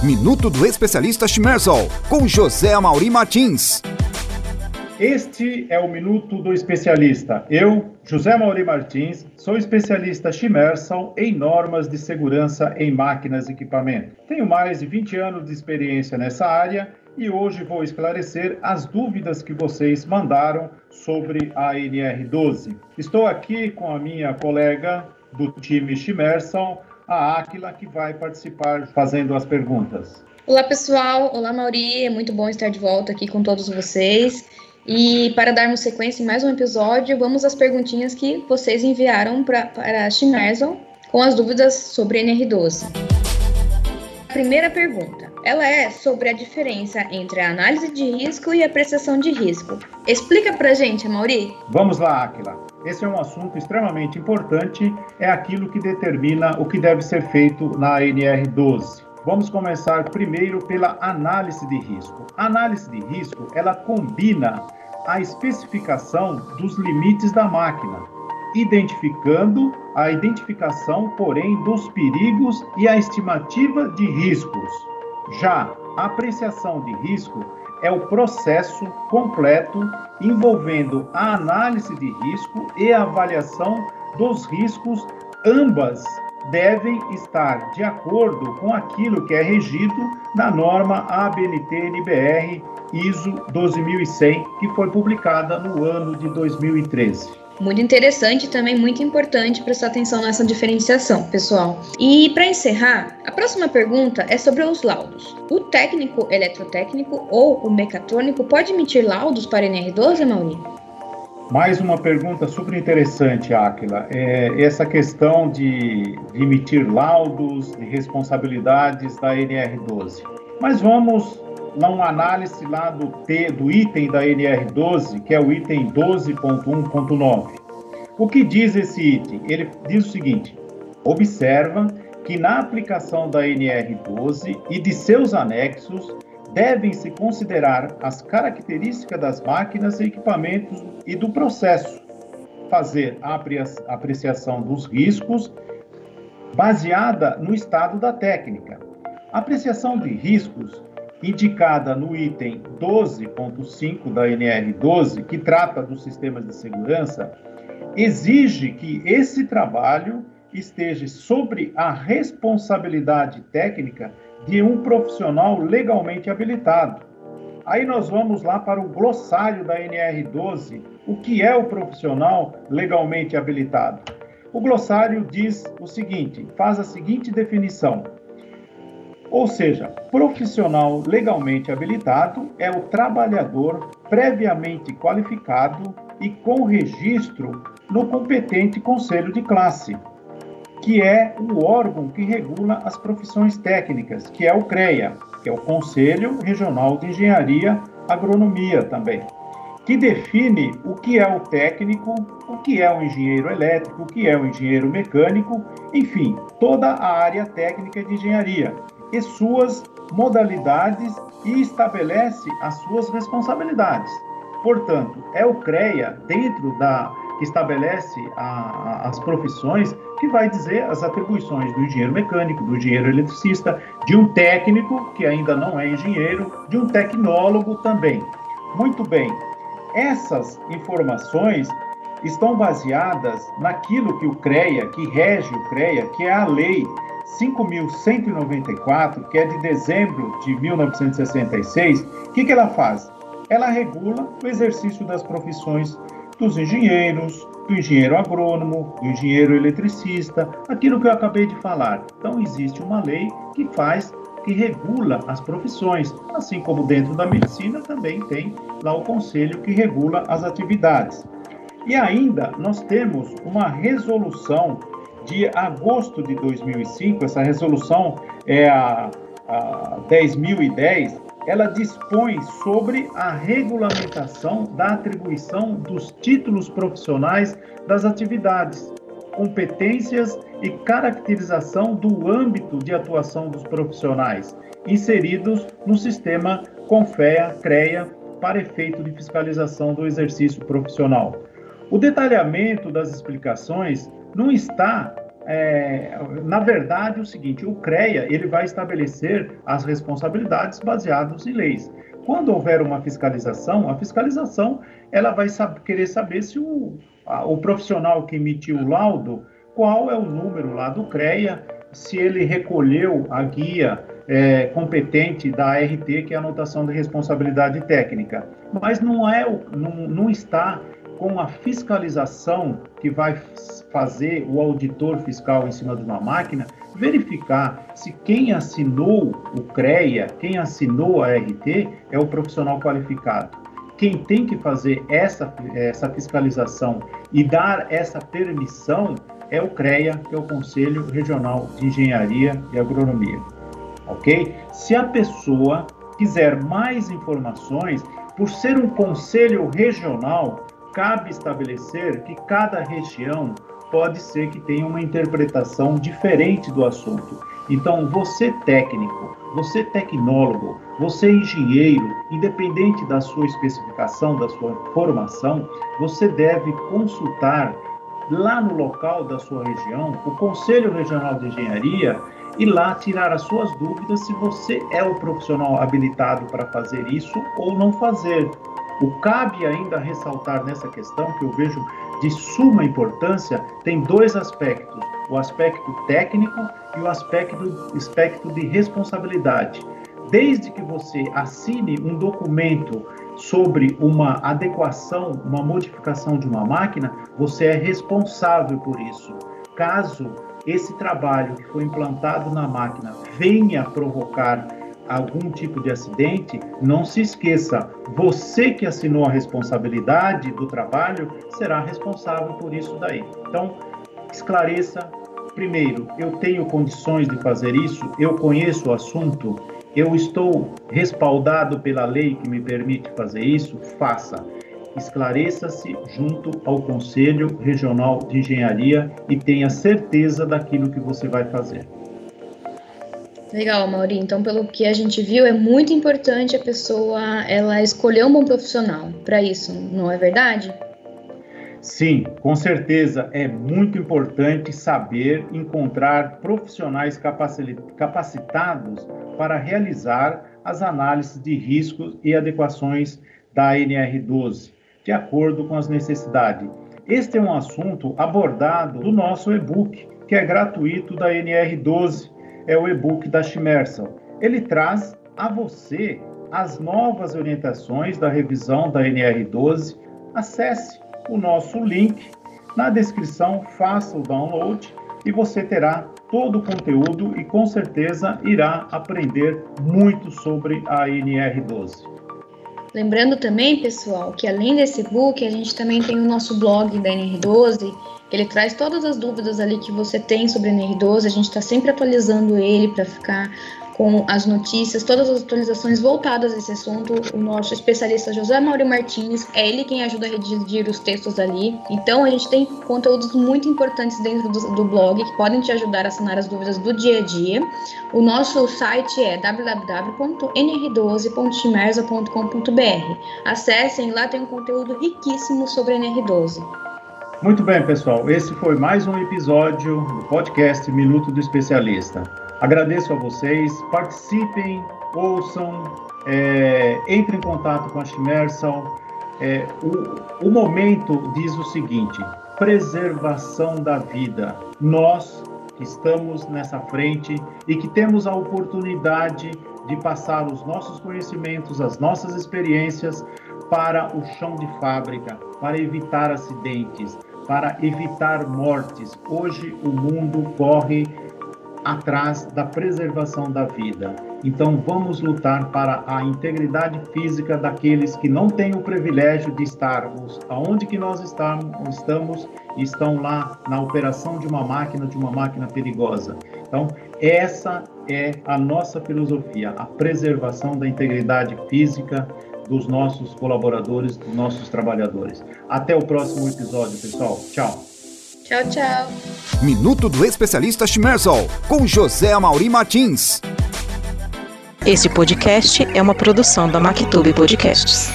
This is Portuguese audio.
Minuto do Especialista Schmerzol, com José Amauri Martins. Este é o Minuto do Especialista. Eu, José Mauri Martins, sou especialista Chimersal em normas de segurança em máquinas e equipamentos. Tenho mais de 20 anos de experiência nessa área e hoje vou esclarecer as dúvidas que vocês mandaram sobre a NR12. Estou aqui com a minha colega do time Chimersal, a Aquila, que vai participar fazendo as perguntas. Olá, pessoal. Olá, Mauri. É muito bom estar de volta aqui com todos vocês. E para darmos sequência em mais um episódio, vamos às perguntinhas que vocês enviaram pra, para a Chimerson com as dúvidas sobre NR12. Primeira pergunta. Ela é sobre a diferença entre a análise de risco e a apreciação de risco. Explica pra gente, Mauri. Vamos lá, Aquila. Esse é um assunto extremamente importante, é aquilo que determina o que deve ser feito na NR12. Vamos começar primeiro pela análise de risco. A análise de risco, ela combina a especificação dos limites da máquina, identificando a identificação, porém, dos perigos e a estimativa de riscos. Já a apreciação de risco é o processo completo envolvendo a análise de risco e a avaliação dos riscos, ambas devem estar de acordo com aquilo que é regido na norma ABNT-NBR ISO 12100, que foi publicada no ano de 2013. Muito interessante e também muito importante prestar atenção nessa diferenciação, pessoal. E para encerrar, a próxima pergunta é sobre os laudos. O técnico eletrotécnico ou o mecatrônico pode emitir laudos para NR12, Mauri? Mais uma pergunta super interessante, Áquila. É essa questão de, de emitir laudos, de responsabilidades da NR12. Mas vamos numa análise lá do T, do item da NR12, que é o item 12.1.9. O que diz esse item? Ele diz o seguinte: observa que na aplicação da NR12 e de seus anexos devem-se considerar as características das máquinas e equipamentos e do processo, fazer a apreciação dos riscos baseada no estado da técnica. Apreciação de riscos indicada no item 12.5 da NR12, que trata dos sistemas de segurança, exige que esse trabalho esteja sobre a responsabilidade técnica de um profissional legalmente habilitado. Aí nós vamos lá para o glossário da NR12, o que é o profissional legalmente habilitado. O glossário diz o seguinte, faz a seguinte definição: ou seja, profissional legalmente habilitado é o trabalhador previamente qualificado e com registro no competente conselho de classe, que é o órgão que regula as profissões técnicas, que é o CREA, que é o Conselho Regional de Engenharia Agronomia também, que define o que é o técnico, o que é o engenheiro elétrico, o que é o engenheiro mecânico, enfim, toda a área técnica de engenharia e suas modalidades e estabelece as suas responsabilidades. Portanto, é o CREA, dentro da que estabelece a, as profissões, que vai dizer as atribuições do engenheiro mecânico, do engenheiro eletricista, de um técnico, que ainda não é engenheiro, de um tecnólogo também. Muito bem, essas informações estão baseadas naquilo que o CREA, que rege o CREA, que é a lei 5.194, que é de dezembro de 1966, o que, que ela faz? Ela regula o exercício das profissões dos engenheiros, do engenheiro agrônomo, do engenheiro eletricista, aquilo que eu acabei de falar. Então, existe uma lei que faz, que regula as profissões, assim como dentro da medicina também tem lá o conselho que regula as atividades. E ainda nós temos uma resolução de agosto de 2005, essa resolução é a, a 10.010, ela dispõe sobre a regulamentação da atribuição dos títulos profissionais das atividades, competências e caracterização do âmbito de atuação dos profissionais inseridos no sistema CONFEA-CREA para efeito de fiscalização do exercício profissional. O detalhamento das explicações não está é, na verdade, o seguinte: o CREA ele vai estabelecer as responsabilidades baseadas em leis. Quando houver uma fiscalização, a fiscalização ela vai querer saber se o, a, o profissional que emitiu o laudo, qual é o número lá do CREA, se ele recolheu a guia é, competente da ART, que é a anotação de responsabilidade técnica. Mas não, é, não, não está com a fiscalização que vai fazer o auditor fiscal em cima de uma máquina, verificar se quem assinou o CREA, quem assinou a RT, é o profissional qualificado. Quem tem que fazer essa, essa fiscalização e dar essa permissão é o CREA, que é o Conselho Regional de Engenharia e Agronomia. Ok? Se a pessoa quiser mais informações, por ser um conselho regional, cabe estabelecer que cada região pode ser que tenha uma interpretação diferente do assunto. Então, você técnico, você tecnólogo, você engenheiro, independente da sua especificação, da sua formação, você deve consultar lá no local da sua região o Conselho Regional de Engenharia e lá tirar as suas dúvidas se você é o profissional habilitado para fazer isso ou não fazer. O cabe ainda ressaltar nessa questão, que eu vejo de suma importância, tem dois aspectos: o aspecto técnico e o aspecto, aspecto de responsabilidade. Desde que você assine um documento sobre uma adequação, uma modificação de uma máquina, você é responsável por isso. Caso esse trabalho que foi implantado na máquina venha provocar algum tipo de acidente, não se esqueça, você que assinou a responsabilidade do trabalho será responsável por isso daí. Então, esclareça. Primeiro, eu tenho condições de fazer isso, eu conheço o assunto, eu estou respaldado pela lei que me permite fazer isso, faça. Esclareça-se junto ao Conselho Regional de Engenharia e tenha certeza daquilo que você vai fazer. Legal, Mauri. Então, pelo que a gente viu, é muito importante a pessoa ela escolher um bom profissional para isso, não é verdade? Sim, com certeza é muito importante saber encontrar profissionais capacitados para realizar as análises de riscos e adequações da NR12, de acordo com as necessidades. Este é um assunto abordado no nosso e-book, que é gratuito da NR12 é o e-book da Schmersal. Ele traz a você as novas orientações da revisão da NR12. Acesse o nosso link na descrição, faça o download e você terá todo o conteúdo e com certeza irá aprender muito sobre a NR12. Lembrando também, pessoal, que além desse book, a gente também tem o nosso blog da NR12, ele traz todas as dúvidas ali que você tem sobre a NR12, a gente está sempre atualizando ele para ficar com as notícias, todas as atualizações voltadas a esse assunto. O nosso especialista José Mauro Martins, é ele quem ajuda a redigir os textos ali. Então a gente tem conteúdos muito importantes dentro do, do blog que podem te ajudar a sanar as dúvidas do dia a dia. O nosso site é www.nr12.chimerza.com.br. Acessem, lá tem um conteúdo riquíssimo sobre a NR12. Muito bem, pessoal. Esse foi mais um episódio do podcast Minuto do Especialista. Agradeço a vocês, participem, ouçam, é, entrem em contato com a Chimersal. É, o, o momento diz o seguinte: preservação da vida. Nós que estamos nessa frente e que temos a oportunidade de passar os nossos conhecimentos, as nossas experiências para o chão de fábrica, para evitar acidentes, para evitar mortes. Hoje o mundo corre atrás da preservação da vida. Então vamos lutar para a integridade física daqueles que não têm o privilégio de estarmos aonde que nós estamos, e estão lá na operação de uma máquina, de uma máquina perigosa. Então essa é a nossa filosofia, a preservação da integridade física dos nossos colaboradores, dos nossos trabalhadores. Até o próximo episódio, pessoal. Tchau. Tchau, tchau. Minuto do Especialista Schmerzol, com José Amauri Martins. Esse podcast é uma produção da Mactube Podcasts.